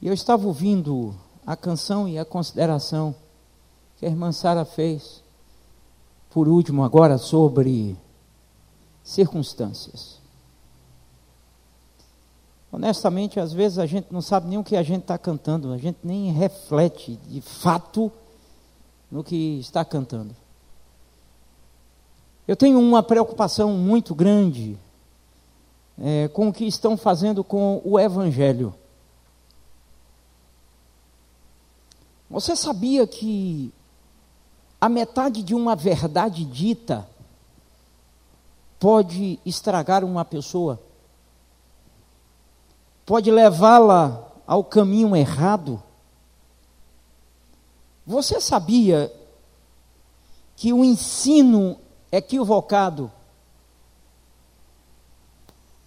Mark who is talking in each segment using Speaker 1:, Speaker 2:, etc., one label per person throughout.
Speaker 1: E eu estava ouvindo a canção e a consideração que a irmã Sara fez, por último, agora sobre circunstâncias. Honestamente, às vezes a gente não sabe nem o que a gente está cantando, a gente nem reflete de fato no que está cantando. Eu tenho uma preocupação muito grande é, com o que estão fazendo com o Evangelho. Você sabia que a metade de uma verdade dita pode estragar uma pessoa? Pode levá-la ao caminho errado? Você sabia que o ensino equivocado,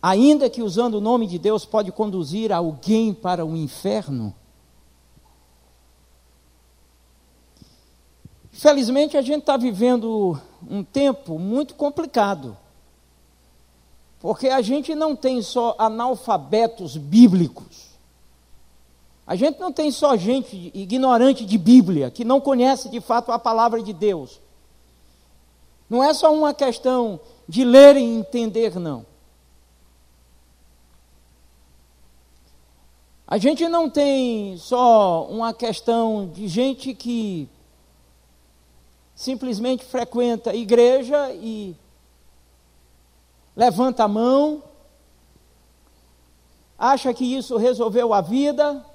Speaker 1: ainda que usando o nome de Deus, pode conduzir alguém para o inferno? Felizmente, a gente está vivendo um tempo muito complicado, porque a gente não tem só analfabetos bíblicos, a gente não tem só gente ignorante de Bíblia, que não conhece de fato a palavra de Deus. Não é só uma questão de ler e entender, não. A gente não tem só uma questão de gente que simplesmente frequenta a igreja e levanta a mão, acha que isso resolveu a vida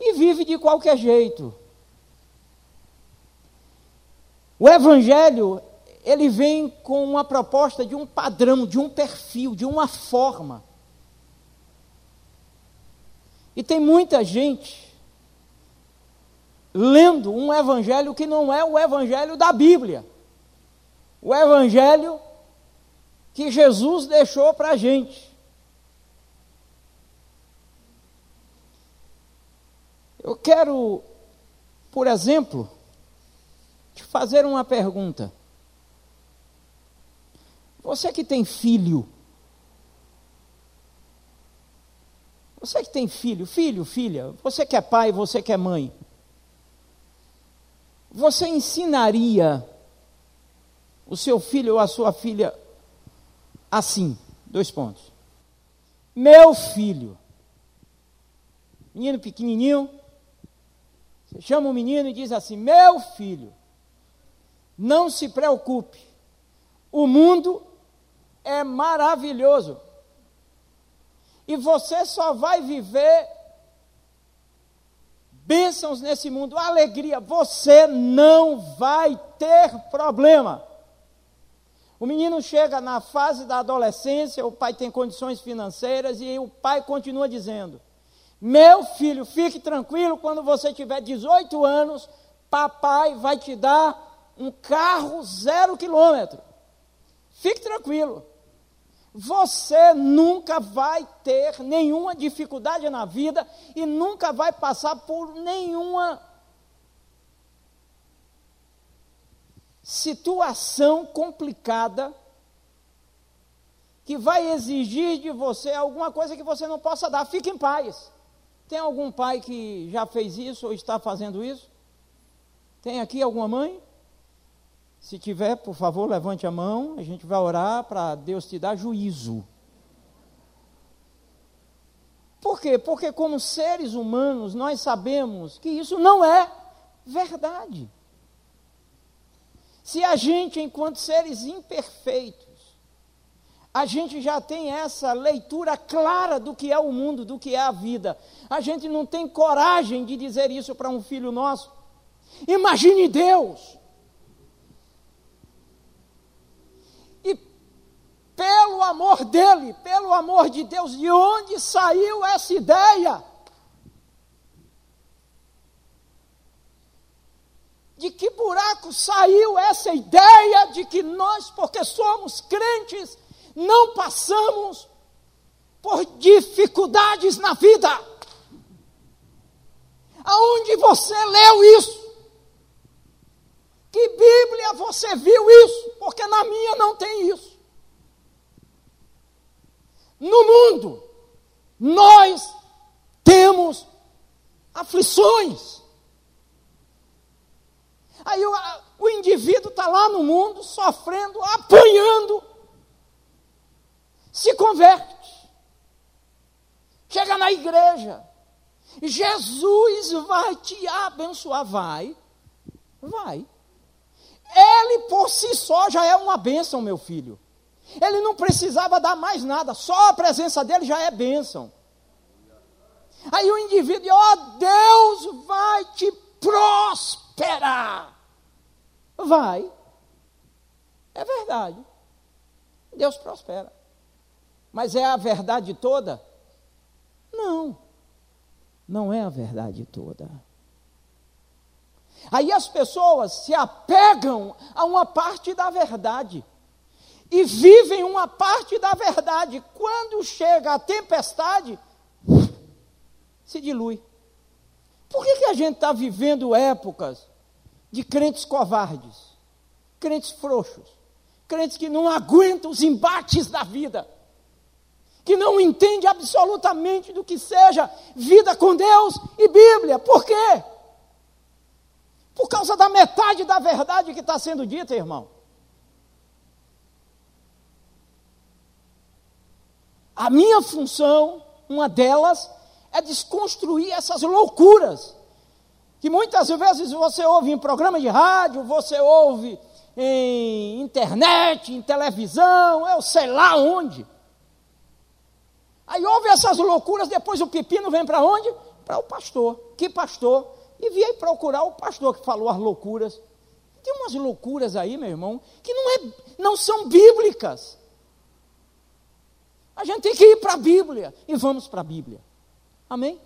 Speaker 1: e vive de qualquer jeito. O Evangelho, ele vem com uma proposta de um padrão, de um perfil, de uma forma. E tem muita gente lendo um evangelho que não é o evangelho da Bíblia. O evangelho que Jesus deixou para a gente. Eu quero, por exemplo, te fazer uma pergunta. Você que tem filho, você que tem filho, filho, filha, você que é pai, você que é mãe, você ensinaria o seu filho ou a sua filha assim? Dois pontos. Meu filho, menino pequenininho, você chama o menino e diz assim: Meu filho, não se preocupe, o mundo é maravilhoso. E você só vai viver bênçãos nesse mundo, alegria. Você não vai ter problema. O menino chega na fase da adolescência, o pai tem condições financeiras e o pai continua dizendo: meu filho, fique tranquilo, quando você tiver 18 anos, papai vai te dar um carro zero quilômetro. Fique tranquilo. Você nunca vai ter nenhuma dificuldade na vida e nunca vai passar por nenhuma situação complicada que vai exigir de você alguma coisa que você não possa dar. Fique em paz. Tem algum pai que já fez isso ou está fazendo isso? Tem aqui alguma mãe? Se tiver, por favor, levante a mão, a gente vai orar para Deus te dar juízo. Por quê? Porque, como seres humanos, nós sabemos que isso não é verdade. Se a gente, enquanto seres imperfeitos, a gente já tem essa leitura clara do que é o mundo, do que é a vida. A gente não tem coragem de dizer isso para um filho nosso. Imagine Deus. Pelo amor dele, pelo amor de Deus, de onde saiu essa ideia? De que buraco saiu essa ideia de que nós, porque somos crentes, não passamos por dificuldades na vida. Aonde você leu isso? Que Bíblia você viu isso? Porque na minha não tem isso. No mundo, nós temos aflições. Aí o, o indivíduo está lá no mundo, sofrendo, apanhando, se converte, chega na igreja, Jesus vai te abençoar, vai, vai. Ele por si só já é uma bênção, meu filho. Ele não precisava dar mais nada, só a presença dele já é bênção. Aí o indivíduo, ó oh, Deus vai te prosperar. Vai. É verdade. Deus prospera. Mas é a verdade toda? Não. Não é a verdade toda. Aí as pessoas se apegam a uma parte da verdade e vivem uma parte da verdade. Quando chega a tempestade, se dilui. Por que, que a gente está vivendo épocas de crentes covardes, crentes frouxos, crentes que não aguentam os embates da vida, que não entendem absolutamente do que seja vida com Deus e Bíblia? Por quê? Por causa da metade da verdade que está sendo dita, irmão. A minha função, uma delas, é desconstruir essas loucuras. Que muitas vezes você ouve em programa de rádio, você ouve em internet, em televisão, eu sei lá onde. Aí ouve essas loucuras, depois o pepino vem para onde? Para o pastor. Que pastor? E vim procurar o pastor que falou as loucuras. Tem umas loucuras aí, meu irmão, que não, é, não são bíblicas. A gente tem que ir para a Bíblia e vamos para a Bíblia. Amém?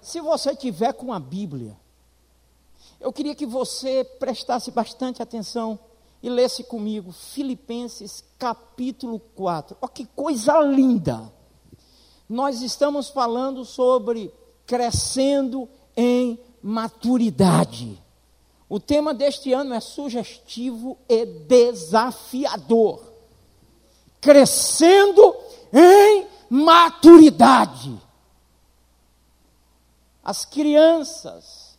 Speaker 1: Se você tiver com a Bíblia, eu queria que você prestasse bastante atenção e lesse comigo Filipenses capítulo 4. Olha que coisa linda! Nós estamos falando sobre crescendo em maturidade. O tema deste ano é sugestivo e desafiador. Crescendo em maturidade as crianças,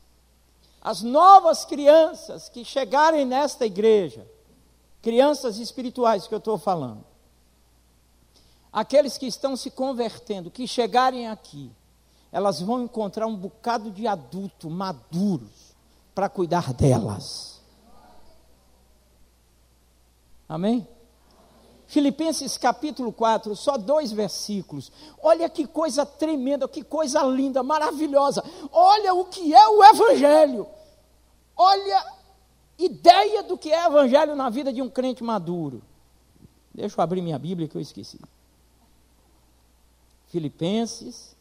Speaker 1: as novas crianças que chegarem nesta igreja, crianças espirituais que eu estou falando, aqueles que estão se convertendo, que chegarem aqui, elas vão encontrar um bocado de adulto maduros para cuidar delas. Amém? Filipenses capítulo 4, só dois versículos. Olha que coisa tremenda, que coisa linda, maravilhosa. Olha o que é o Evangelho. Olha ideia do que é Evangelho na vida de um crente maduro. Deixa eu abrir minha Bíblia que eu esqueci. Filipenses,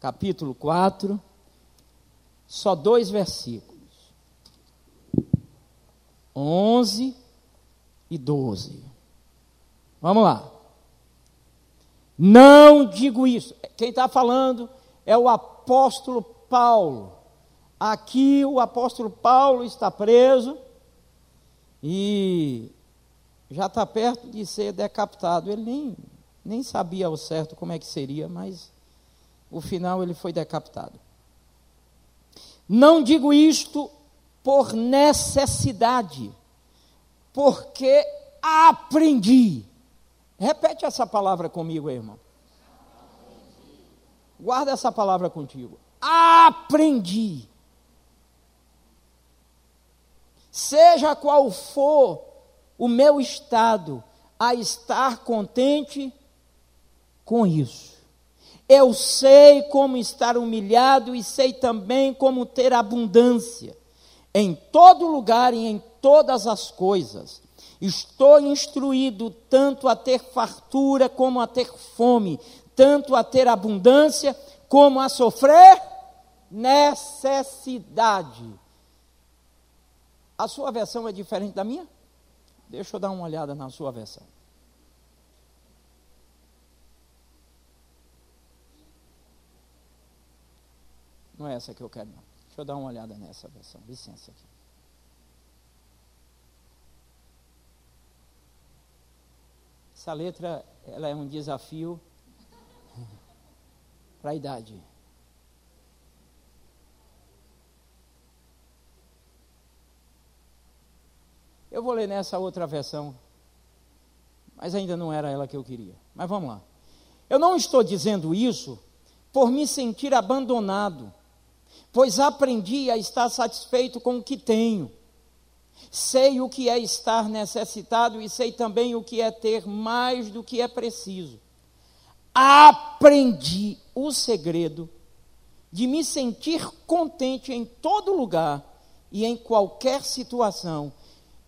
Speaker 1: capítulo 4, só dois versículos. 11 e 12. Vamos lá. Não digo isso. Quem está falando é o apóstolo Paulo. Aqui o apóstolo Paulo está preso e já está perto de ser decapitado. Ele nem, nem sabia ao certo como é que seria, mas o final ele foi decapitado. Não digo isto por necessidade, porque aprendi Repete essa palavra comigo, irmão. Guarda essa palavra contigo. Aprendi. Seja qual for o meu estado, a estar contente com isso. Eu sei como estar humilhado e sei também como ter abundância em todo lugar e em todas as coisas. Estou instruído tanto a ter fartura como a ter fome, tanto a ter abundância como a sofrer necessidade. A sua versão é diferente da minha? Deixa eu dar uma olhada na sua versão. Não é essa que eu quero, não. Deixa eu dar uma olhada nessa versão. Licença aqui. Essa letra ela é um desafio para a idade. Eu vou ler nessa outra versão, mas ainda não era ela que eu queria. Mas vamos lá. Eu não estou dizendo isso por me sentir abandonado, pois aprendi a estar satisfeito com o que tenho. Sei o que é estar necessitado e sei também o que é ter mais do que é preciso. Aprendi o segredo de me sentir contente em todo lugar e em qualquer situação,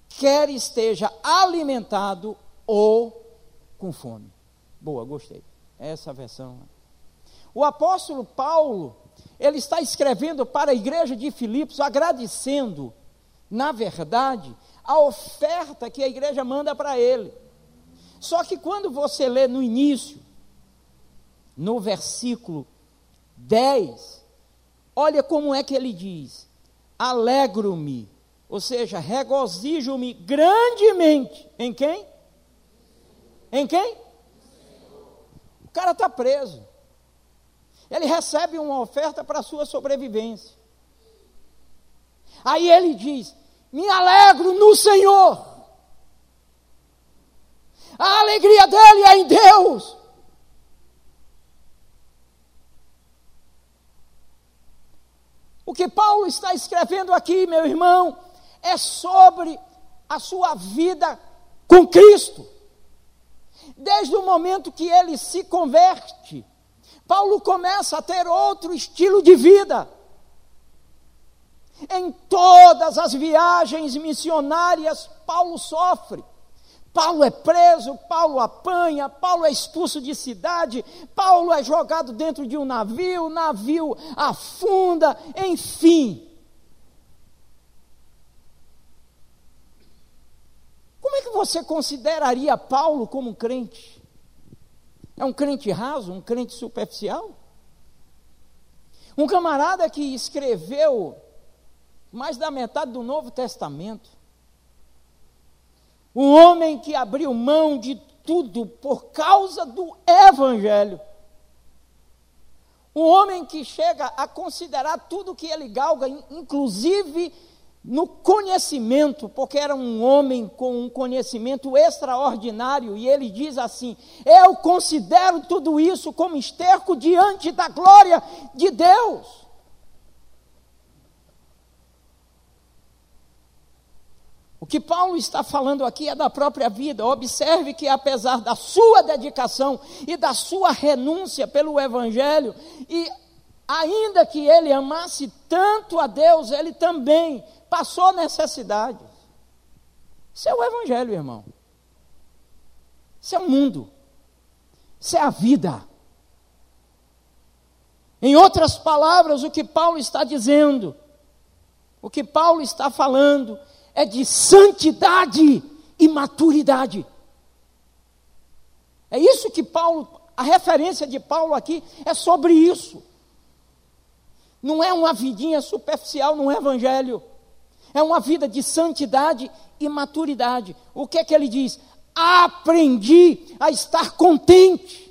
Speaker 1: quer esteja alimentado ou com fome. Boa, gostei. Essa versão. O apóstolo Paulo, ele está escrevendo para a igreja de Filipos, agradecendo, na verdade, a oferta que a igreja manda para ele. Só que quando você lê no início, no versículo 10, olha como é que ele diz: Alegro-me, ou seja, regozijo-me grandemente. Em quem? Em quem? O cara está preso. Ele recebe uma oferta para a sua sobrevivência. Aí ele diz: Me alegro no Senhor. A alegria dele é em Deus. O que Paulo está escrevendo aqui, meu irmão, é sobre a sua vida com Cristo. Desde o momento que ele se converte, Paulo começa a ter outro estilo de vida. Em todas as viagens missionárias, Paulo sofre. Paulo é preso, Paulo apanha, Paulo é expulso de cidade, Paulo é jogado dentro de um navio, o navio afunda, enfim. Como é que você consideraria Paulo como crente? É um crente raso, um crente superficial? Um camarada que escreveu mais da metade do Novo Testamento um homem que abriu mão de tudo por causa do Evangelho. Um homem que chega a considerar tudo que ele galga, inclusive no conhecimento, porque era um homem com um conhecimento extraordinário, e ele diz assim: Eu considero tudo isso como esterco diante da glória de Deus. O que Paulo está falando aqui é da própria vida. Observe que, apesar da sua dedicação e da sua renúncia pelo Evangelho, e ainda que ele amasse tanto a Deus, ele também passou necessidade. Isso é o Evangelho, irmão. Isso é o mundo. Isso é a vida. Em outras palavras, o que Paulo está dizendo, o que Paulo está falando, é de santidade e maturidade. É isso que Paulo, a referência de Paulo aqui é sobre isso. Não é uma vidinha superficial no Evangelho. É uma vida de santidade e maturidade. O que é que ele diz? Aprendi a estar contente.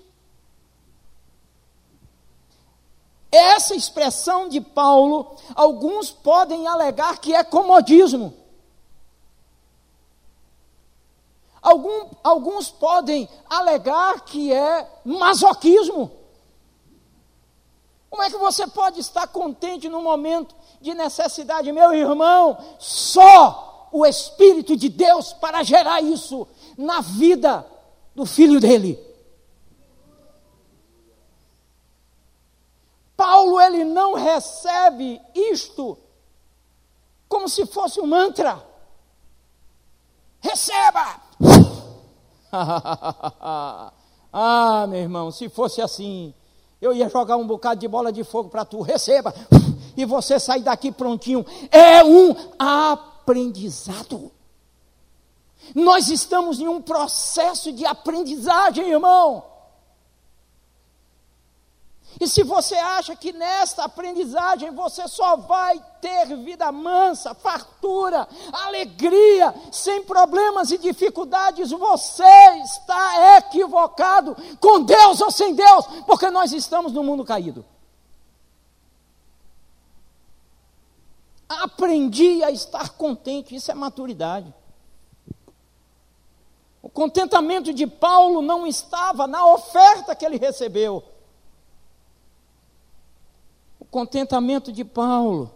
Speaker 1: Essa expressão de Paulo, alguns podem alegar que é comodismo. Algum, alguns podem alegar que é masoquismo. Como é que você pode estar contente no momento de necessidade, meu irmão? Só o Espírito de Deus para gerar isso na vida do filho dele. Paulo ele não recebe isto como se fosse um mantra. Receba! ah, meu irmão, se fosse assim, eu ia jogar um bocado de bola de fogo para tu, receba, e você sair daqui prontinho. É um aprendizado. Nós estamos em um processo de aprendizagem, irmão. E se você acha que nesta aprendizagem você só vai ter vida mansa, fartura, alegria, sem problemas e dificuldades, você está equivocado com Deus ou sem Deus, porque nós estamos no mundo caído. Aprendi a estar contente, isso é maturidade. O contentamento de Paulo não estava na oferta que ele recebeu. Contentamento de Paulo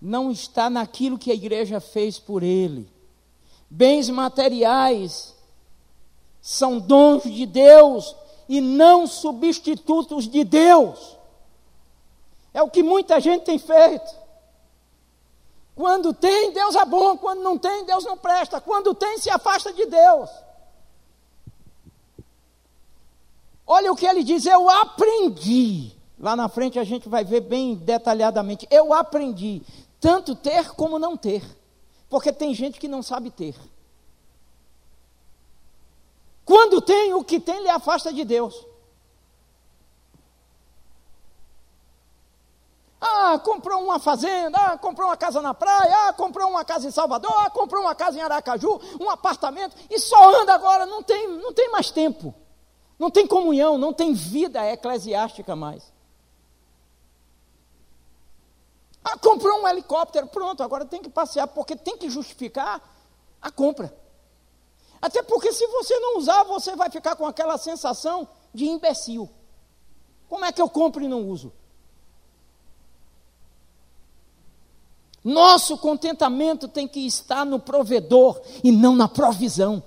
Speaker 1: não está naquilo que a igreja fez por ele. Bens materiais são dons de Deus e não substitutos de Deus. É o que muita gente tem feito. Quando tem, Deus é bom. Quando não tem, Deus não presta. Quando tem, se afasta de Deus. Olha o que ele diz: Eu aprendi. Lá na frente a gente vai ver bem detalhadamente. Eu aprendi tanto ter como não ter. Porque tem gente que não sabe ter. Quando tem, o que tem lhe afasta de Deus. Ah, comprou uma fazenda, ah, comprou uma casa na praia, ah, comprou uma casa em Salvador, ah, comprou uma casa em Aracaju, um apartamento, e só anda agora, não tem, não tem mais tempo. Não tem comunhão, não tem vida eclesiástica mais. Ah, comprou um helicóptero, pronto, agora tem que passear, porque tem que justificar a compra. Até porque se você não usar, você vai ficar com aquela sensação de imbecil. Como é que eu compro e não uso? Nosso contentamento tem que estar no provedor e não na provisão.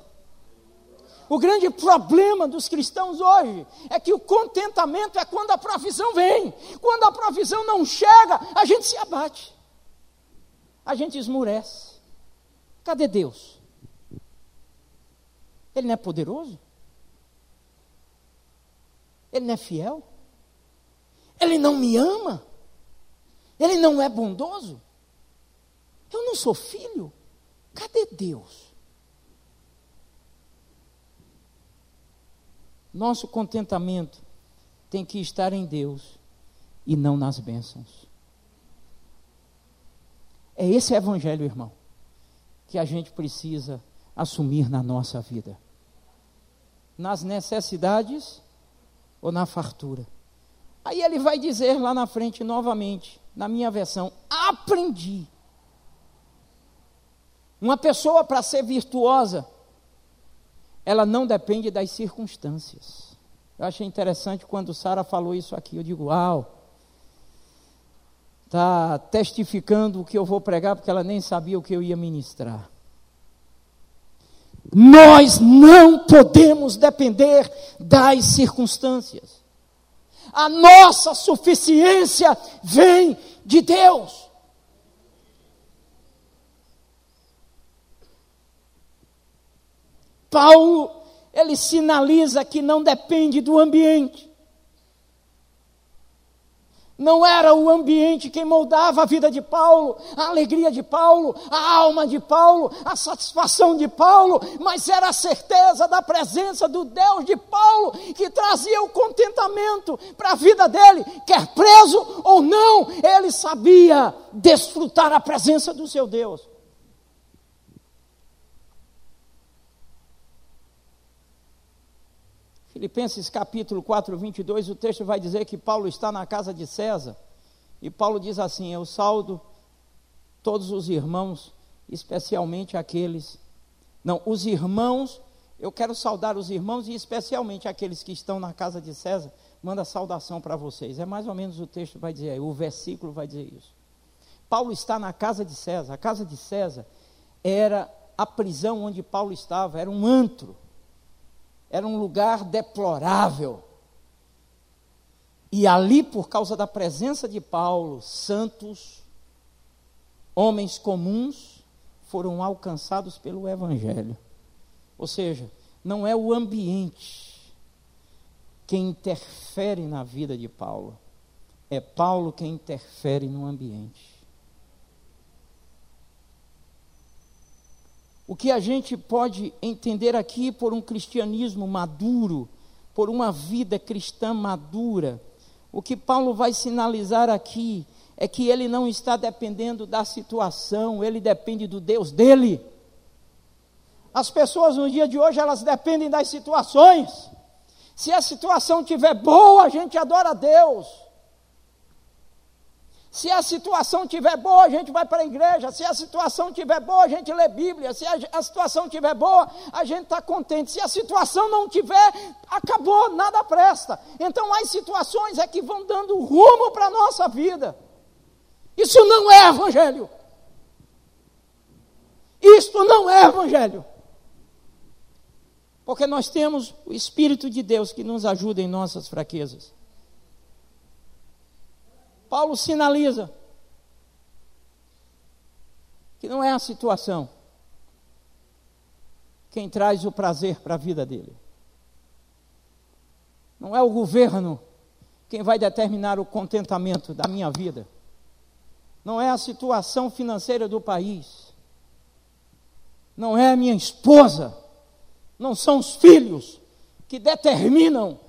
Speaker 1: O grande problema dos cristãos hoje é que o contentamento é quando a provisão vem. Quando a provisão não chega, a gente se abate. A gente esmurece. Cadê Deus? Ele não é poderoso? Ele não é fiel? Ele não me ama? Ele não é bondoso? Eu não sou filho? Cadê Deus? Nosso contentamento tem que estar em Deus e não nas bênçãos. É esse evangelho, irmão, que a gente precisa assumir na nossa vida nas necessidades ou na fartura. Aí ele vai dizer lá na frente novamente, na minha versão, aprendi. Uma pessoa para ser virtuosa, ela não depende das circunstâncias. Eu achei interessante quando Sara falou isso aqui. Eu digo, uau, está testificando o que eu vou pregar, porque ela nem sabia o que eu ia ministrar. Nós não podemos depender das circunstâncias. A nossa suficiência vem de Deus. Paulo, ele sinaliza que não depende do ambiente. Não era o ambiente quem moldava a vida de Paulo, a alegria de Paulo, a alma de Paulo, a satisfação de Paulo, mas era a certeza da presença do Deus de Paulo que trazia o contentamento para a vida dele, quer preso ou não, ele sabia desfrutar a presença do seu Deus. Filipenses capítulo 4, 22, o texto vai dizer que Paulo está na casa de César. E Paulo diz assim: Eu saldo todos os irmãos, especialmente aqueles. Não, os irmãos, eu quero saudar os irmãos e especialmente aqueles que estão na casa de César. Manda saudação para vocês. É mais ou menos o texto vai dizer, o versículo vai dizer isso. Paulo está na casa de César. A casa de César era a prisão onde Paulo estava, era um antro era um lugar deplorável. E ali, por causa da presença de Paulo, santos, homens comuns, foram alcançados pelo Evangelho. Ou seja, não é o ambiente quem interfere na vida de Paulo, é Paulo quem interfere no ambiente. O que a gente pode entender aqui por um cristianismo maduro, por uma vida cristã madura, o que Paulo vai sinalizar aqui é que ele não está dependendo da situação, ele depende do Deus dele. As pessoas no dia de hoje, elas dependem das situações. Se a situação estiver boa, a gente adora a Deus. Se a situação estiver boa, a gente vai para a igreja. Se a situação estiver boa, a gente lê Bíblia. Se a, a situação estiver boa, a gente está contente. Se a situação não tiver, acabou, nada presta. Então, as situações é que vão dando rumo para a nossa vida. Isso não é evangelho. Isto não é evangelho. Porque nós temos o Espírito de Deus que nos ajuda em nossas fraquezas. Paulo sinaliza que não é a situação quem traz o prazer para a vida dele. Não é o governo quem vai determinar o contentamento da minha vida. Não é a situação financeira do país. Não é a minha esposa. Não são os filhos que determinam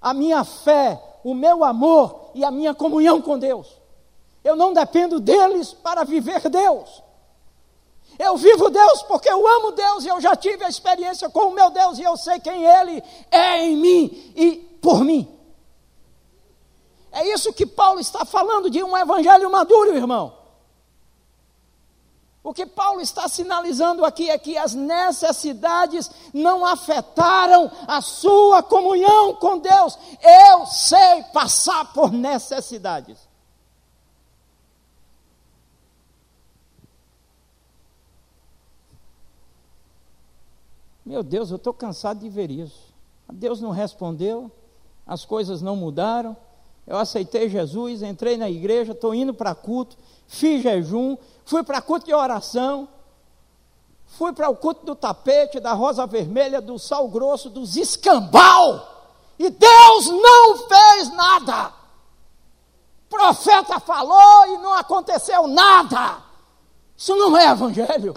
Speaker 1: a minha fé o meu amor e a minha comunhão com Deus. Eu não dependo deles para viver Deus. Eu vivo Deus porque eu amo Deus e eu já tive a experiência com o meu Deus e eu sei quem Ele é em mim e por mim. É isso que Paulo está falando de um evangelho maduro, irmão. O que Paulo está sinalizando aqui é que as necessidades não afetaram a sua comunhão com Deus. Eu sei passar por necessidades. Meu Deus, eu estou cansado de ver isso. Deus não respondeu, as coisas não mudaram. Eu aceitei Jesus, entrei na igreja, estou indo para culto, fiz jejum, fui para culto de oração, fui para o culto do tapete, da rosa vermelha, do sal grosso, dos escambau, e Deus não fez nada. Profeta falou e não aconteceu nada. Isso não é evangelho.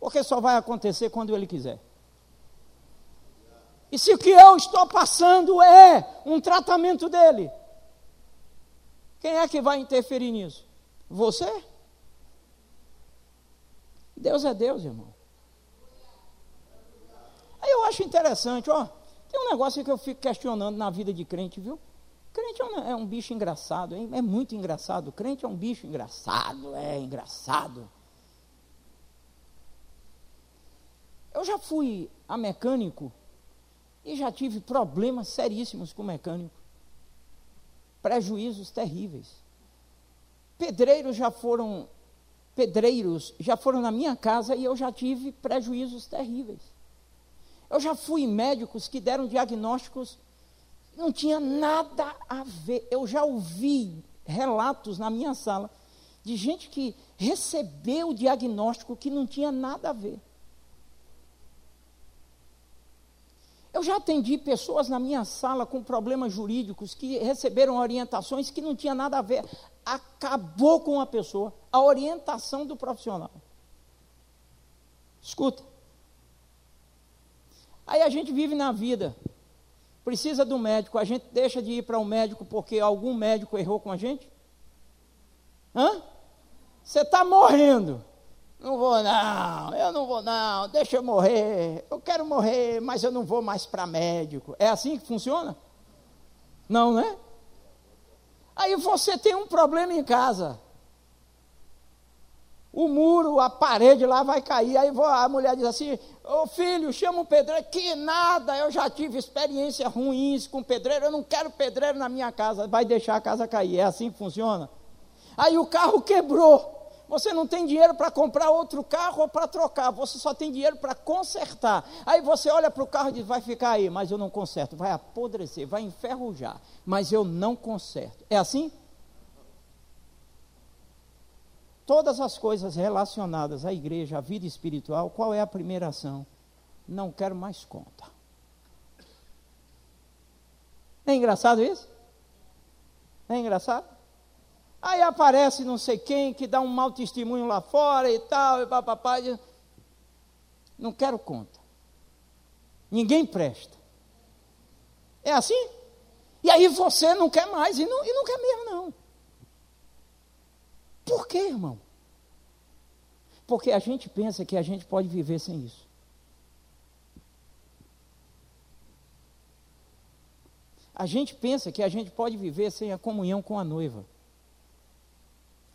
Speaker 1: Porque só vai acontecer quando ele quiser. E se o que eu estou passando é um tratamento dele, quem é que vai interferir nisso? Você? Deus é Deus, irmão. Aí eu acho interessante, ó. Tem um negócio que eu fico questionando na vida de crente, viu? Crente é um, é um bicho engraçado, é, é muito engraçado. Crente é um bicho engraçado, é engraçado. Eu já fui a mecânico e já tive problemas seríssimos com mecânico prejuízos terríveis. Pedreiros já foram pedreiros já foram na minha casa e eu já tive prejuízos terríveis. Eu já fui médicos que deram diagnósticos não tinha nada a ver. Eu já ouvi relatos na minha sala de gente que recebeu o diagnóstico que não tinha nada a ver. Eu já atendi pessoas na minha sala com problemas jurídicos que receberam orientações que não tinha nada a ver. Acabou com a pessoa, a orientação do profissional. Escuta. Aí a gente vive na vida, precisa do médico, a gente deixa de ir para o um médico porque algum médico errou com a gente? Hã? Você está morrendo. Não vou não, eu não vou não, deixa eu morrer. Eu quero morrer, mas eu não vou mais para médico. É assim que funciona? Não, né? Aí você tem um problema em casa. O muro, a parede lá vai cair. Aí a mulher diz assim: Ô filho, chama o pedreiro. Que nada, eu já tive experiências ruins com pedreiro. Eu não quero pedreiro na minha casa. Vai deixar a casa cair. É assim que funciona? Aí o carro quebrou. Você não tem dinheiro para comprar outro carro ou para trocar, você só tem dinheiro para consertar. Aí você olha para o carro e diz: vai ficar aí, mas eu não conserto, vai apodrecer, vai enferrujar, mas eu não conserto. É assim? Todas as coisas relacionadas à igreja, à vida espiritual, qual é a primeira ação? Não quero mais conta. É engraçado isso? É engraçado? Aí aparece não sei quem que dá um mau testemunho lá fora e tal, e papapá. Não quero conta. Ninguém presta. É assim? E aí você não quer mais, e não, e não quer mesmo, não. Por quê, irmão? Porque a gente pensa que a gente pode viver sem isso. a gente pensa que a gente pode viver sem a comunhão com a noiva.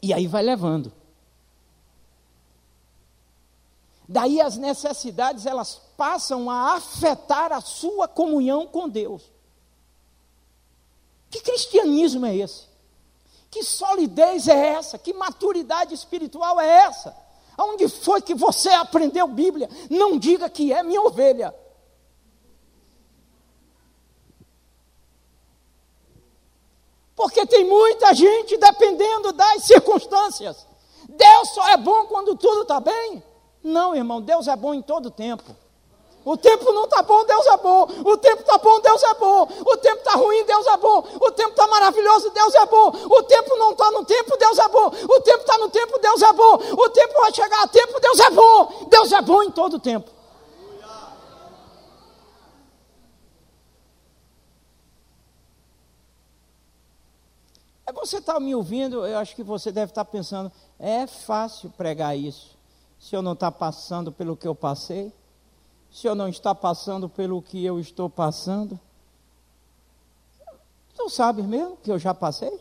Speaker 1: E aí vai levando. Daí as necessidades elas passam a afetar a sua comunhão com Deus. Que cristianismo é esse? Que solidez é essa? Que maturidade espiritual é essa? Aonde foi que você aprendeu Bíblia? Não diga que é minha ovelha. Porque tem muita gente dependendo das circunstâncias. Deus só é bom quando tudo está bem. Não, irmão, Deus é bom em todo tempo. O tempo não está bom, Deus é bom. O tempo está bom, Deus é bom. O tempo está ruim, Deus é bom. O tempo está maravilhoso, Deus é bom. O tempo não está no tempo, Deus é bom. O tempo está no tempo, Deus é bom. O tempo vai chegar a tempo, Deus é bom. Deus é bom em todo tempo. Você está me ouvindo, eu acho que você deve estar tá pensando, é fácil pregar isso se eu não está passando pelo que eu passei, se eu não está passando pelo que eu estou passando. Tu sabes mesmo que eu já passei?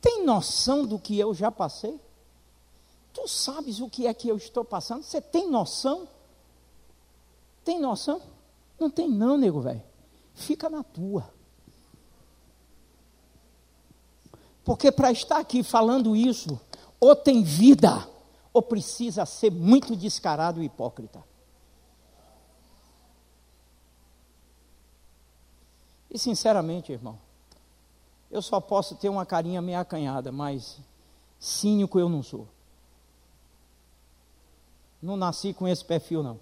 Speaker 1: Tem noção do que eu já passei? Tu sabes o que é que eu estou passando? Você tem noção? Tem noção? Não tem não, nego velho. Fica na tua. Porque para estar aqui falando isso, ou tem vida, ou precisa ser muito descarado e hipócrita? E sinceramente, irmão, eu só posso ter uma carinha meio acanhada, mas cínico eu não sou. Não nasci com esse perfil, não.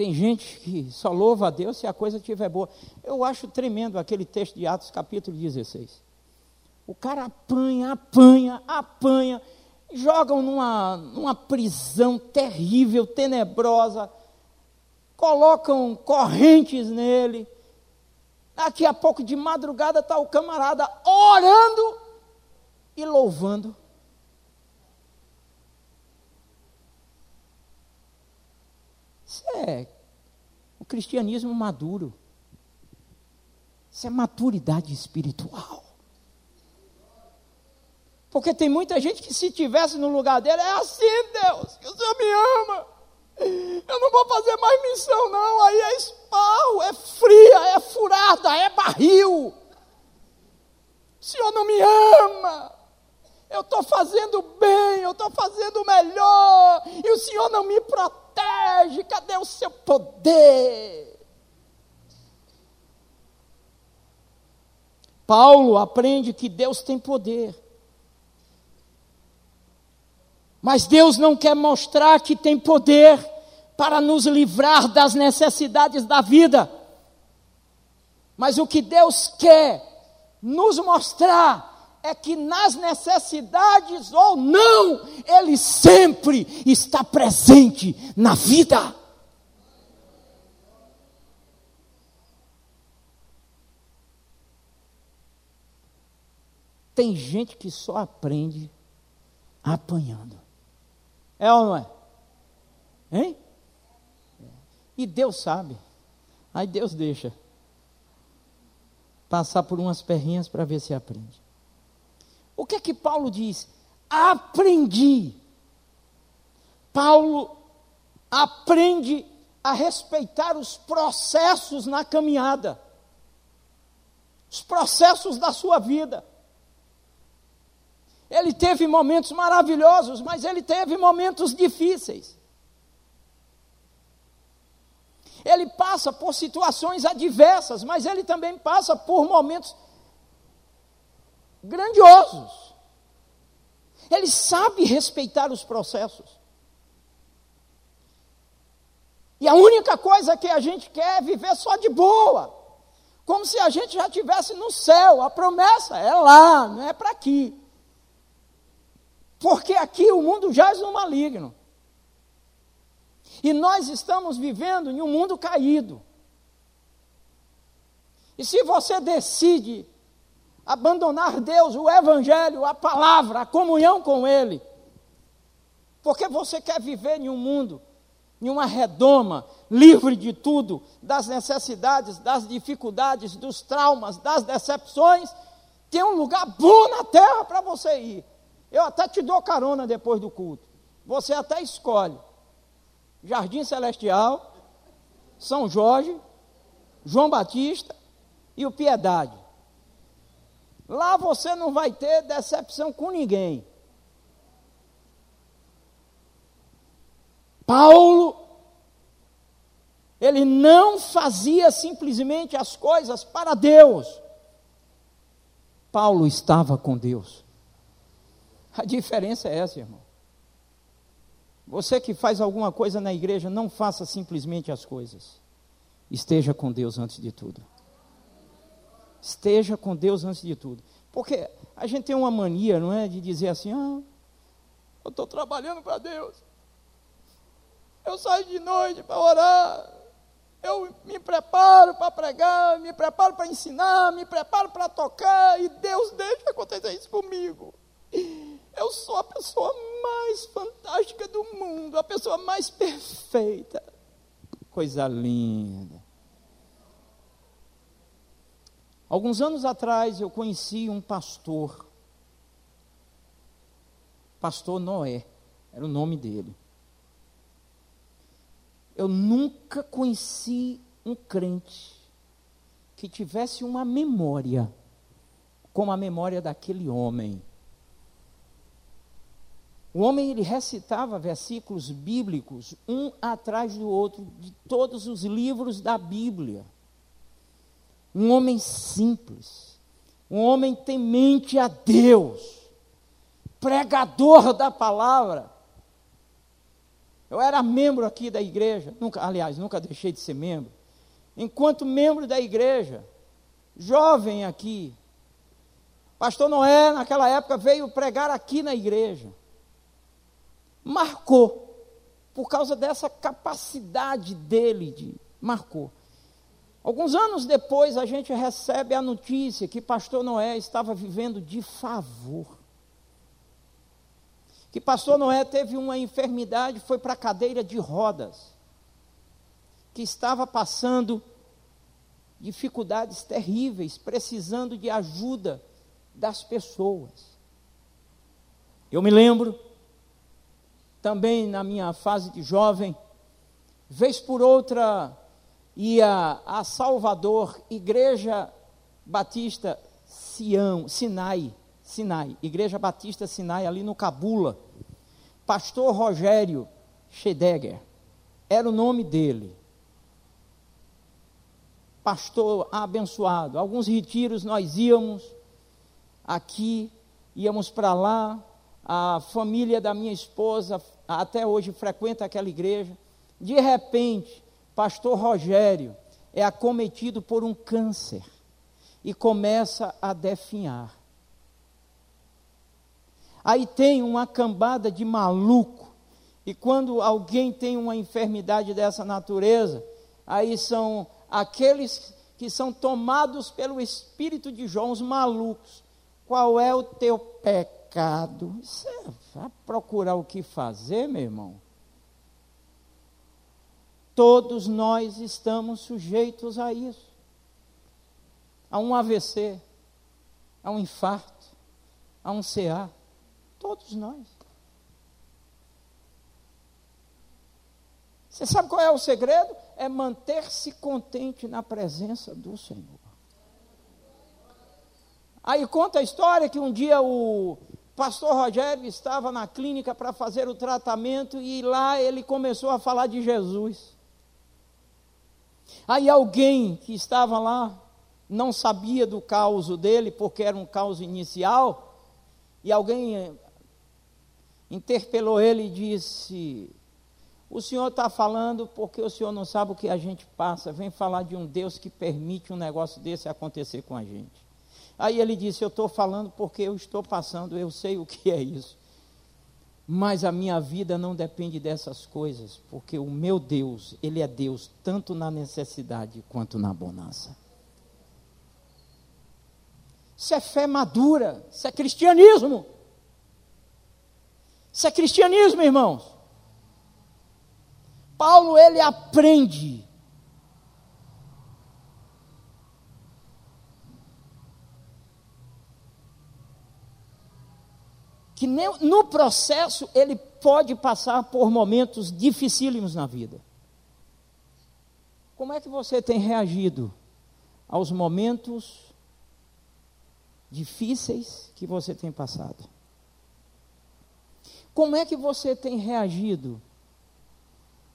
Speaker 1: Tem gente que só louva a Deus se a coisa estiver boa. Eu acho tremendo aquele texto de Atos, capítulo 16. O cara apanha, apanha, apanha, jogam numa, numa prisão terrível, tenebrosa, colocam correntes nele. Daqui a pouco, de madrugada, está o camarada orando e louvando. Isso é o cristianismo maduro. Isso é maturidade espiritual. Porque tem muita gente que se tivesse no lugar dele, é assim, Deus, que o Senhor me ama. Eu não vou fazer mais missão, não. Aí é esparro, é fria, é furada, é barril. O Senhor não me ama. Eu estou fazendo bem, eu estou fazendo melhor. E o Senhor não me protege protege, cadê o seu poder? Paulo aprende que Deus tem poder. Mas Deus não quer mostrar que tem poder para nos livrar das necessidades da vida. Mas o que Deus quer nos mostrar é que nas necessidades ou não, Ele sempre está presente na vida. Tem gente que só aprende apanhando. É ou não é? Hein? E Deus sabe. Aí Deus deixa passar por umas perrinhas para ver se aprende. O que é que Paulo diz? Aprendi. Paulo aprende a respeitar os processos na caminhada, os processos da sua vida. Ele teve momentos maravilhosos, mas ele teve momentos difíceis. Ele passa por situações adversas, mas ele também passa por momentos grandiosos. Ele sabe respeitar os processos. E a única coisa que a gente quer é viver só de boa. Como se a gente já estivesse no céu. A promessa é lá, não é para aqui. Porque aqui o mundo jaz no maligno. E nós estamos vivendo em um mundo caído. E se você decide abandonar Deus, o Evangelho, a palavra, a comunhão com Ele. Porque você quer viver em um mundo, em uma redoma, livre de tudo, das necessidades, das dificuldades, dos traumas, das decepções. Tem um lugar bom na terra para você ir. Eu até te dou carona depois do culto. Você até escolhe. Jardim Celestial, São Jorge, João Batista e o Piedade. Lá você não vai ter decepção com ninguém. Paulo, ele não fazia simplesmente as coisas para Deus. Paulo estava com Deus. A diferença é essa, irmão. Você que faz alguma coisa na igreja, não faça simplesmente as coisas. Esteja com Deus antes de tudo. Esteja com Deus antes de tudo. Porque a gente tem uma mania, não é? De dizer assim: ah, eu estou trabalhando para Deus. Eu saio de noite para orar. Eu me preparo para pregar, me preparo para ensinar, me preparo para tocar, e Deus deixa acontecer isso comigo. Eu sou a pessoa mais fantástica do mundo, a pessoa mais perfeita. Coisa linda. Alguns anos atrás eu conheci um pastor, Pastor Noé, era o nome dele. Eu nunca conheci um crente que tivesse uma memória como a memória daquele homem. O homem ele recitava versículos bíblicos um atrás do outro de todos os livros da Bíblia. Um homem simples, um homem temente a Deus, pregador da palavra. Eu era membro aqui da igreja, nunca, aliás, nunca deixei de ser membro. Enquanto membro da igreja, jovem aqui, Pastor Noé, naquela época, veio pregar aqui na igreja. Marcou, por causa dessa capacidade dele de. Marcou. Alguns anos depois, a gente recebe a notícia que Pastor Noé estava vivendo de favor. Que Pastor Noé teve uma enfermidade, foi para a cadeira de rodas. Que estava passando dificuldades terríveis, precisando de ajuda das pessoas. Eu me lembro, também na minha fase de jovem, vez por outra, ia a Salvador, Igreja Batista Sião, Sinai, Sinai, Igreja Batista Sinai, ali no Cabula. Pastor Rogério Schedeger, era o nome dele. Pastor abençoado. Alguns retiros nós íamos aqui, íamos para lá. A família da minha esposa até hoje frequenta aquela igreja. De repente, pastor Rogério é acometido por um câncer e começa a definhar. Aí tem uma cambada de maluco, e quando alguém tem uma enfermidade dessa natureza, aí são aqueles que são tomados pelo espírito de João, os malucos. Qual é o teu pecado? Você vai procurar o que fazer, meu irmão? Todos nós estamos sujeitos a isso. A um AVC, a um infarto, a um CA. Todos nós. Você sabe qual é o segredo? É manter-se contente na presença do Senhor. Aí conta a história que um dia o pastor Rogério estava na clínica para fazer o tratamento e lá ele começou a falar de Jesus. Aí alguém que estava lá não sabia do caos dele, porque era um caos inicial, e alguém eh, interpelou ele e disse: O senhor está falando porque o senhor não sabe o que a gente passa, vem falar de um Deus que permite um negócio desse acontecer com a gente. Aí ele disse: Eu estou falando porque eu estou passando, eu sei o que é isso. Mas a minha vida não depende dessas coisas, porque o meu Deus, Ele é Deus tanto na necessidade quanto na bonança. Isso é fé madura, isso é cristianismo. Isso é cristianismo, irmãos. Paulo, ele aprende. Que no processo ele pode passar por momentos dificílimos na vida. Como é que você tem reagido aos momentos difíceis que você tem passado? Como é que você tem reagido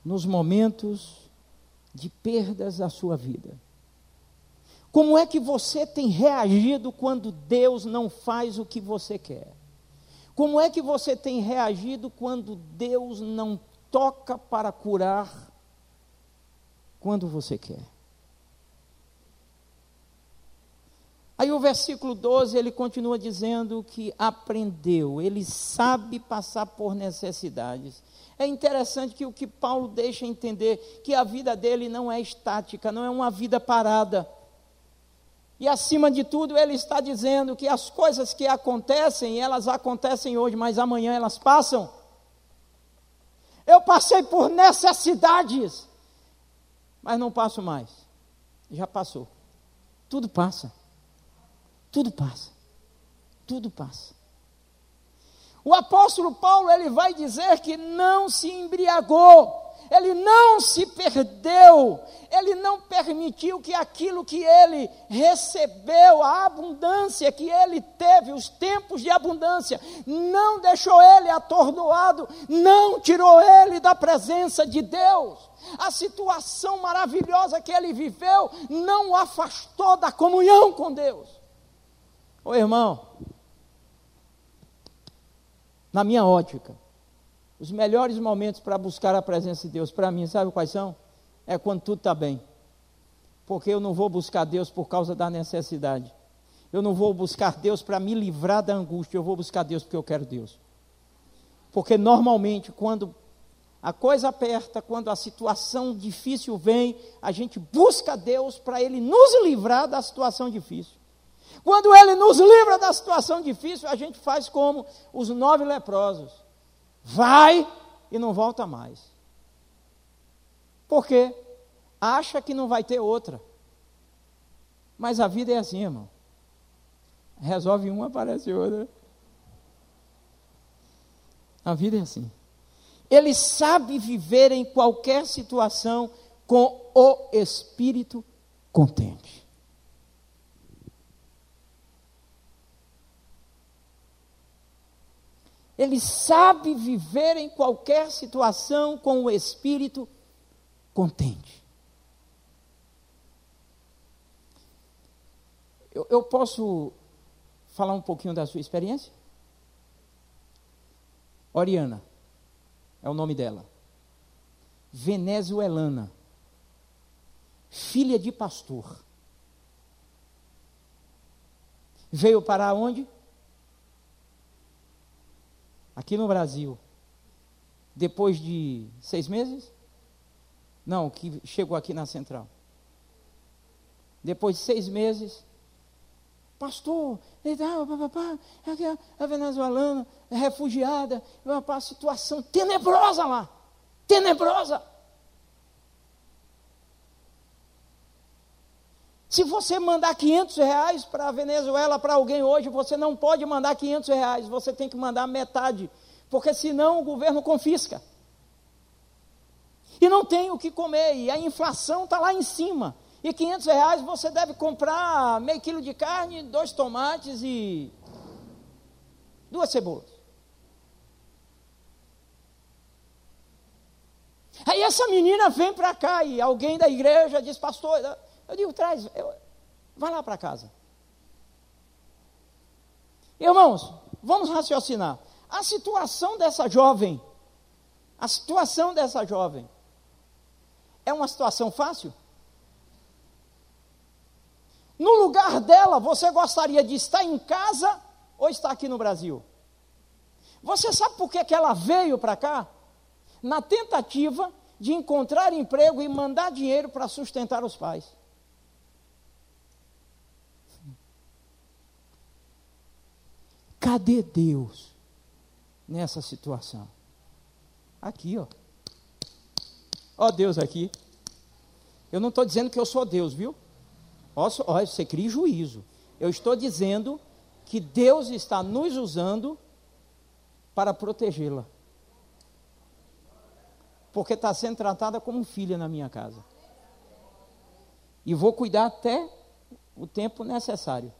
Speaker 1: nos momentos de perdas da sua vida? Como é que você tem reagido quando Deus não faz o que você quer? Como é que você tem reagido quando Deus não toca para curar quando você quer? Aí o versículo 12 ele continua dizendo que aprendeu, ele sabe passar por necessidades. É interessante que o que Paulo deixa entender que a vida dele não é estática, não é uma vida parada. E acima de tudo, ele está dizendo que as coisas que acontecem, elas acontecem hoje, mas amanhã elas passam. Eu passei por necessidades, mas não passo mais. Já passou. Tudo passa. Tudo passa. Tudo passa. O apóstolo Paulo ele vai dizer que não se embriagou, ele não se perdeu, ele não permitiu que aquilo que ele recebeu, a abundância que ele teve, os tempos de abundância, não deixou ele atordoado, não tirou ele da presença de Deus. A situação maravilhosa que ele viveu não o afastou da comunhão com Deus. Ô irmão, na minha ótica, os melhores momentos para buscar a presença de Deus, para mim, sabe quais são? É quando tudo está bem. Porque eu não vou buscar Deus por causa da necessidade. Eu não vou buscar Deus para me livrar da angústia, eu vou buscar Deus porque eu quero Deus. Porque normalmente, quando a coisa aperta, quando a situação difícil vem, a gente busca Deus para Ele nos livrar da situação difícil. Quando Ele nos livra da situação difícil, a gente faz como os nove leprosos: vai e não volta mais. Por quê? Acha que não vai ter outra. Mas a vida é assim, irmão. Resolve uma, aparece outra. A vida é assim. Ele sabe viver em qualquer situação com o espírito contente. Ele sabe viver em qualquer situação com o espírito contente. Eu, eu, posso falar um pouquinho da sua experiência? Oriana é o nome dela. Venezuelana. Filha de pastor. Veio para onde? Aqui no Brasil, depois de seis meses? Não, que chegou aqui na central. Depois de seis meses, pastor, a venezuelana é refugiada, a situação tenebrosa lá, tenebrosa. Se você mandar 500 reais para a Venezuela para alguém hoje, você não pode mandar 500 reais, você tem que mandar metade, porque senão o governo confisca. E não tem o que comer, e a inflação está lá em cima. E 500 reais você deve comprar meio quilo de carne, dois tomates e duas cebolas. Aí essa menina vem para cá e alguém da igreja diz, pastor, eu digo, traz, eu, vai lá para casa. Irmãos, vamos raciocinar. A situação dessa jovem, a situação dessa jovem, é uma situação fácil? No lugar dela, você gostaria de estar em casa ou estar aqui no Brasil? Você sabe por que, que ela veio para cá? Na tentativa de encontrar emprego e mandar dinheiro para sustentar os pais. Cadê Deus nessa situação? Aqui, ó. Ó Deus aqui. Eu não estou dizendo que eu sou Deus, viu? Ó, ó, você cria juízo. Eu estou dizendo que Deus está nos usando para protegê-la. Porque está sendo tratada como filha na minha casa. E vou cuidar até o tempo necessário.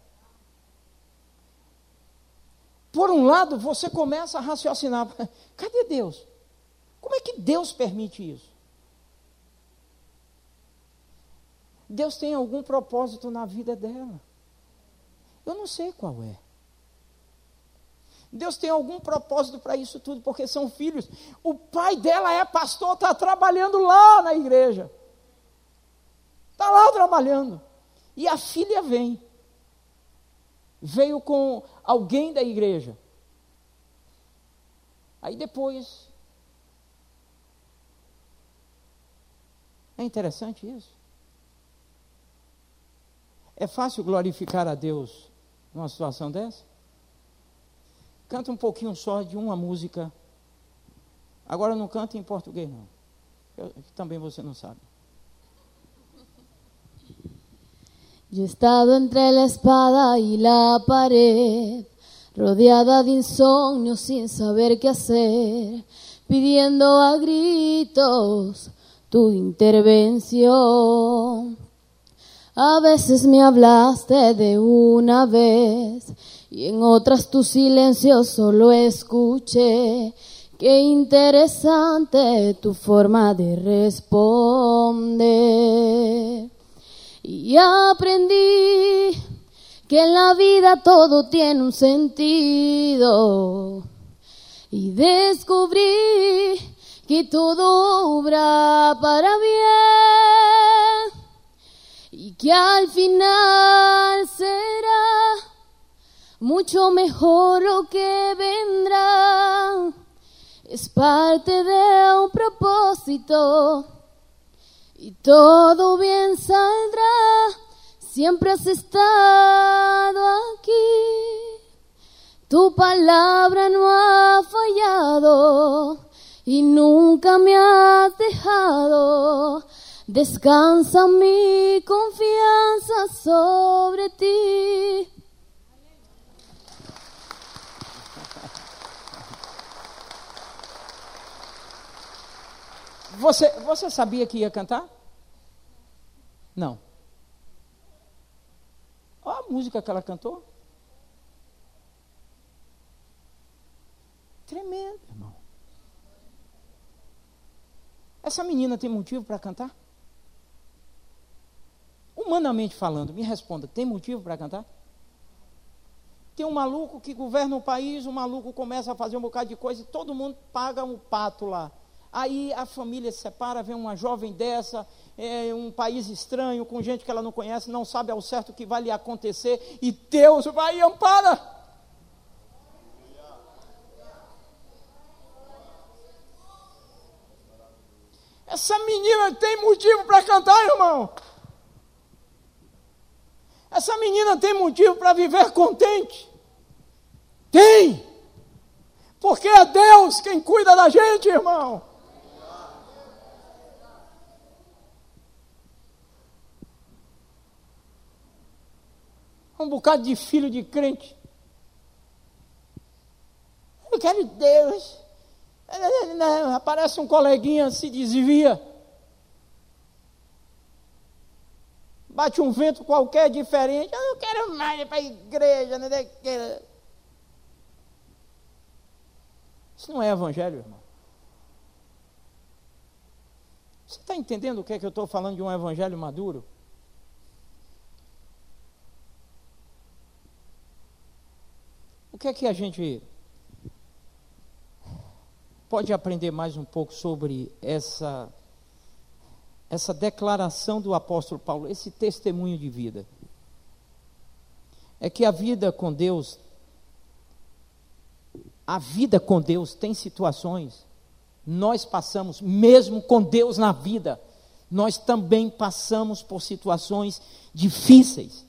Speaker 1: Por um lado, você começa a raciocinar: cadê Deus? Como é que Deus permite isso? Deus tem algum propósito na vida dela. Eu não sei qual é. Deus tem algum propósito para isso tudo, porque são filhos. O pai dela é pastor, está trabalhando lá na igreja. Está lá trabalhando. E a filha vem. Veio com alguém da igreja. Aí depois. É interessante isso. É fácil glorificar a Deus numa situação dessa? Canta um pouquinho só de uma música. Agora não canta em português, não. Eu, também você não sabe.
Speaker 2: Yo he estado entre la espada y la pared, rodeada de insomnio sin saber qué hacer, pidiendo a gritos tu intervención. A veces me hablaste de una vez y en otras tu silencio solo escuché. Qué interesante tu forma de responder. Y aprendí que en la vida todo tiene un sentido. Y descubrí que todo obra para bien y que al final será mucho mejor lo que vendrá. Es parte de un propósito y todo bien saldrá. Siempre has estado aquí. Tu palabra no ha fallado y nunca me has dejado. Descansa mi confianza sobre ti.
Speaker 1: Você, você sabia que ia cantar? Não. Olha a música que ela cantou. Tremendo, irmão. Essa menina tem motivo para cantar? Humanamente falando, me responda, tem motivo para cantar? Tem um maluco que governa o país, o maluco começa a fazer um bocado de coisa e todo mundo paga um pato lá. Aí a família se separa, vem uma jovem dessa, é, um país estranho, com gente que ela não conhece, não sabe ao certo o que vai lhe acontecer, e Deus vai e ampara. Essa menina tem motivo para cantar, irmão. Essa menina tem motivo para viver contente. Tem. Porque é Deus quem cuida da gente, irmão. Um bocado de filho de crente. Eu quero Deus. Aparece um coleguinha, se desvia. Bate um vento qualquer diferente. Eu não quero mais ir para a igreja. Não quero. Isso não é evangelho, irmão. Você está entendendo o que é que eu estou falando de um evangelho maduro? O que é que a gente pode aprender mais um pouco sobre essa essa declaração do apóstolo Paulo, esse testemunho de vida? É que a vida com Deus a vida com Deus tem situações nós passamos mesmo com Deus na vida, nós também passamos por situações difíceis.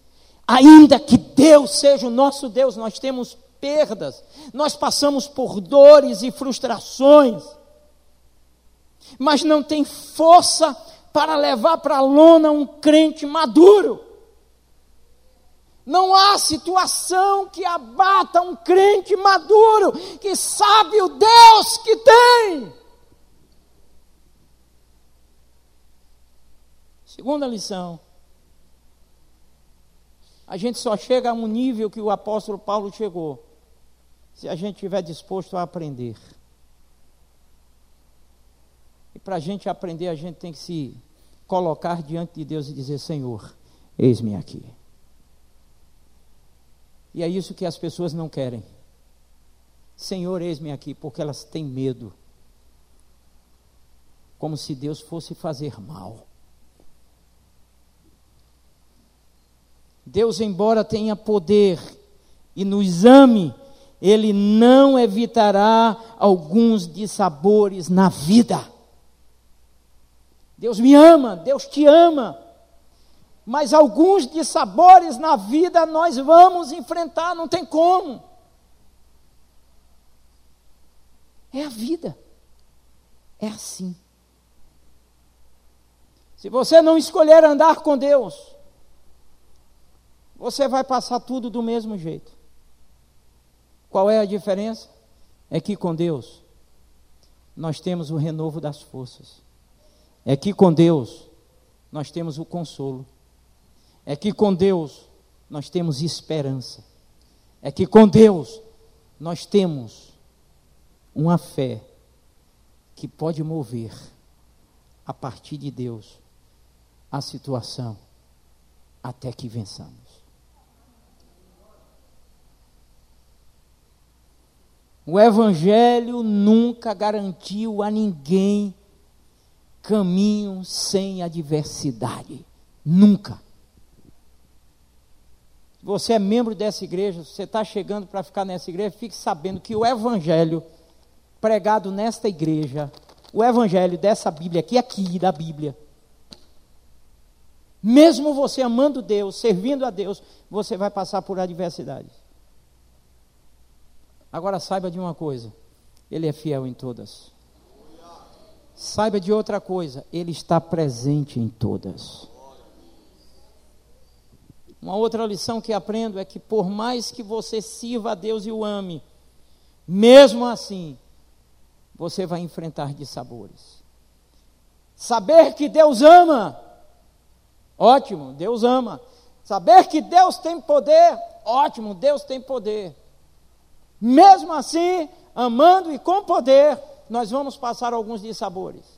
Speaker 1: Ainda que Deus seja o nosso Deus, nós temos perdas, nós passamos por dores e frustrações, mas não tem força para levar para a lona um crente maduro. Não há situação que abata um crente maduro, que sabe o Deus que tem. Segunda lição. A gente só chega a um nível que o apóstolo Paulo chegou, se a gente estiver disposto a aprender. E para a gente aprender, a gente tem que se colocar diante de Deus e dizer: Senhor, eis-me aqui. E é isso que as pessoas não querem. Senhor, eis-me aqui, porque elas têm medo. Como se Deus fosse fazer mal. Deus, embora tenha poder e nos ame, Ele não evitará alguns dissabores na vida. Deus me ama, Deus te ama mas alguns dissabores na vida nós vamos enfrentar, não tem como. É a vida. É assim. Se você não escolher andar com Deus, você vai passar tudo do mesmo jeito. Qual é a diferença? É que com Deus nós temos o renovo das forças. É que com Deus nós temos o consolo é que com Deus nós temos esperança. É que com Deus nós temos uma fé que pode mover a partir de Deus a situação até que vençamos. O Evangelho nunca garantiu a ninguém caminho sem adversidade. Nunca você é membro dessa igreja, você está chegando para ficar nessa igreja, fique sabendo que o evangelho pregado nesta igreja, o evangelho dessa Bíblia aqui, aqui da Bíblia, mesmo você amando Deus, servindo a Deus, você vai passar por adversidades. Agora saiba de uma coisa, Ele é fiel em todas. Saiba de outra coisa, Ele está presente em todas. Uma outra lição que aprendo é que por mais que você sirva a Deus e o ame, mesmo assim, você vai enfrentar dissabores. Saber que Deus ama, ótimo, Deus ama. Saber que Deus tem poder, ótimo, Deus tem poder. Mesmo assim, amando e com poder, nós vamos passar alguns dissabores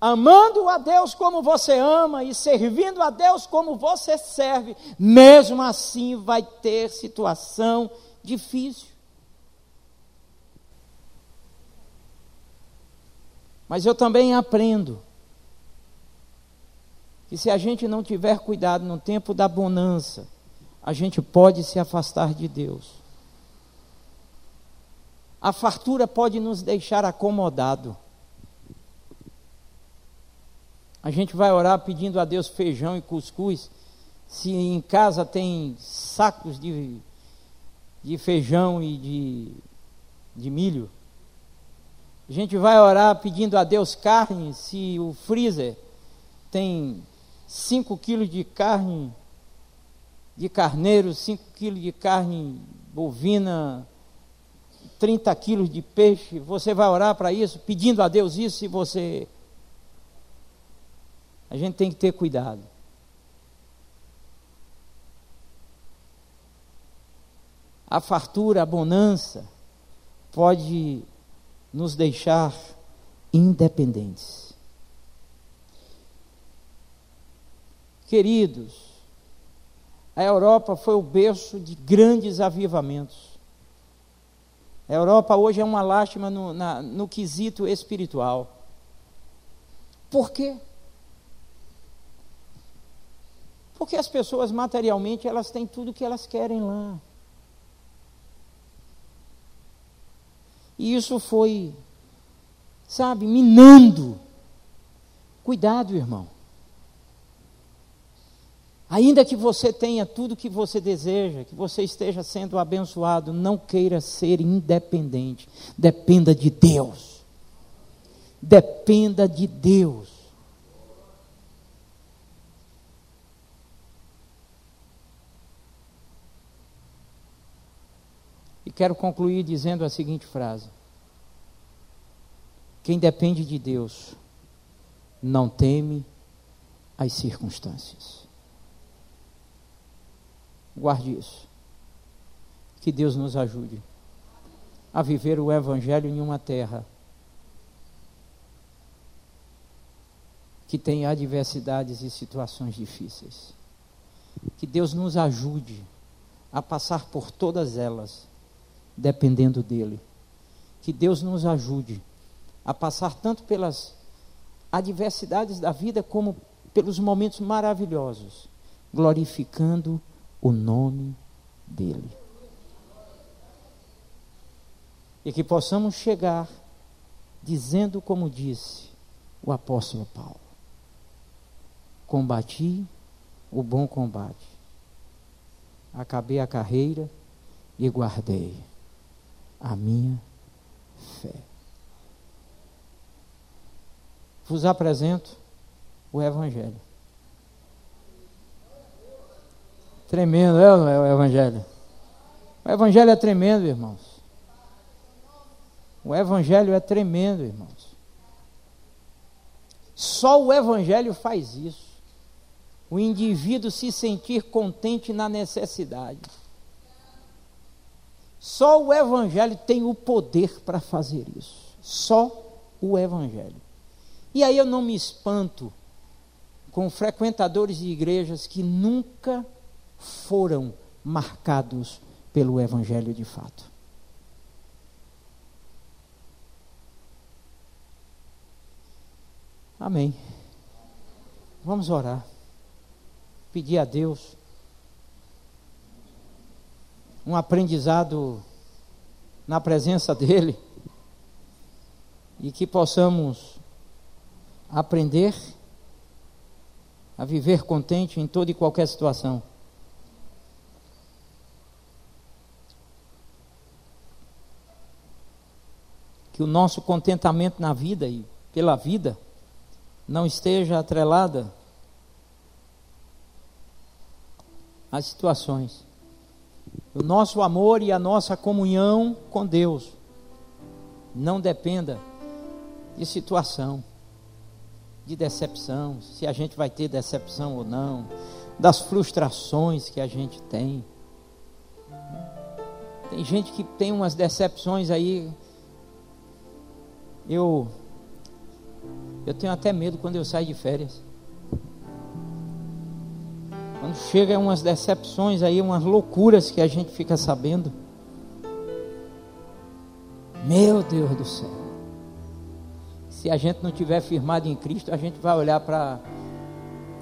Speaker 1: amando a Deus como você ama e servindo a Deus como você serve, mesmo assim vai ter situação difícil. Mas eu também aprendo que se a gente não tiver cuidado no tempo da bonança, a gente pode se afastar de Deus. A fartura pode nos deixar acomodado. A gente vai orar pedindo a Deus feijão e cuscuz. Se em casa tem sacos de, de feijão e de, de milho. A gente vai orar pedindo a Deus carne. Se o freezer tem 5 quilos de carne de carneiro, 5 quilos de carne bovina, 30 quilos de peixe. Você vai orar para isso, pedindo a Deus isso, se você a gente tem que ter cuidado. A fartura, a bonança, pode nos deixar independentes. Queridos, a Europa foi o berço de grandes avivamentos. A Europa hoje é uma lástima no, na, no quesito espiritual. Por quê? Porque as pessoas materialmente elas têm tudo que elas querem lá. E isso foi, sabe, minando. Cuidado, irmão. Ainda que você tenha tudo que você deseja, que você esteja sendo abençoado, não queira ser independente. Dependa de Deus. Dependa de Deus. E quero concluir dizendo a seguinte frase: Quem depende de Deus não teme as circunstâncias. Guarde isso. Que Deus nos ajude a viver o Evangelho em uma terra que tem adversidades e situações difíceis. Que Deus nos ajude a passar por todas elas, dependendo dEle. Que Deus nos ajude a passar tanto pelas adversidades da vida como pelos momentos maravilhosos, glorificando o nome dele. E que possamos chegar dizendo como disse o apóstolo Paulo: Combati o bom combate, acabei a carreira e guardei a minha fé. Vos apresento o Evangelho. Tremendo, é é o Evangelho? O Evangelho é tremendo, irmãos. O Evangelho é tremendo, irmãos. Só o Evangelho faz isso. O indivíduo se sentir contente na necessidade. Só o Evangelho tem o poder para fazer isso. Só o Evangelho. E aí eu não me espanto com frequentadores de igrejas que nunca foram marcados pelo Evangelho de fato. Amém. Vamos orar. Pedir a Deus um aprendizado na presença dEle e que possamos aprender a viver contente em toda e qualquer situação. Que o nosso contentamento na vida e pela vida não esteja atrelada às situações. O nosso amor e a nossa comunhão com Deus não dependa de situação, de decepção, se a gente vai ter decepção ou não, das frustrações que a gente tem. Tem gente que tem umas decepções aí eu eu tenho até medo quando eu saio de férias. Quando chega umas decepções aí, umas loucuras que a gente fica sabendo. Meu Deus do céu. Se a gente não tiver firmado em Cristo, a gente vai olhar para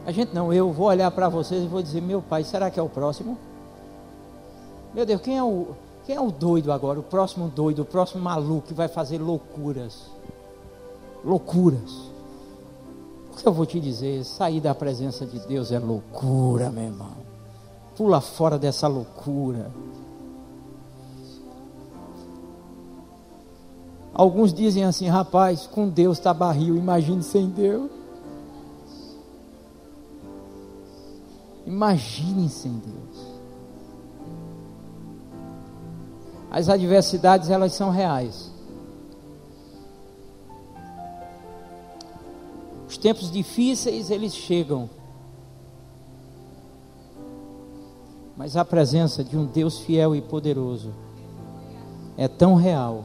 Speaker 1: a gente não, eu vou olhar para vocês e vou dizer, meu pai, será que é o próximo? Meu Deus, quem é o quem é o doido agora? O próximo doido, o próximo maluco que vai fazer loucuras. Loucuras. Porque eu vou te dizer, sair da presença de Deus é loucura, meu irmão. Pula fora dessa loucura. Alguns dizem assim, rapaz, com Deus está barril, imagine sem Deus. Imagine sem Deus. As adversidades, elas são reais. Os tempos difíceis, eles chegam. Mas a presença de um Deus fiel e poderoso é tão real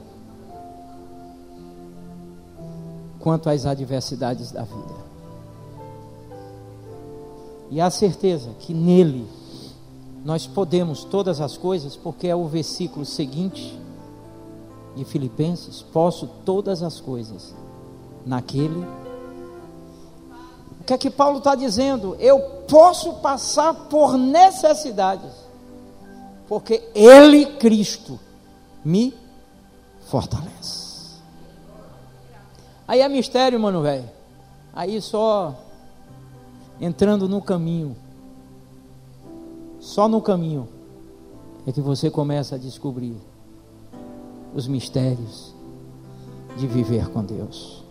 Speaker 1: quanto as adversidades da vida. E a certeza que nele nós podemos todas as coisas, porque é o versículo seguinte de Filipenses: posso todas as coisas naquele. O que é que Paulo está dizendo? Eu posso passar por necessidades, porque Ele, Cristo, me fortalece. Aí é mistério, mano, velho. Aí só entrando no caminho Só no caminho é que você começa a descobrir os mistérios de viver com Deus.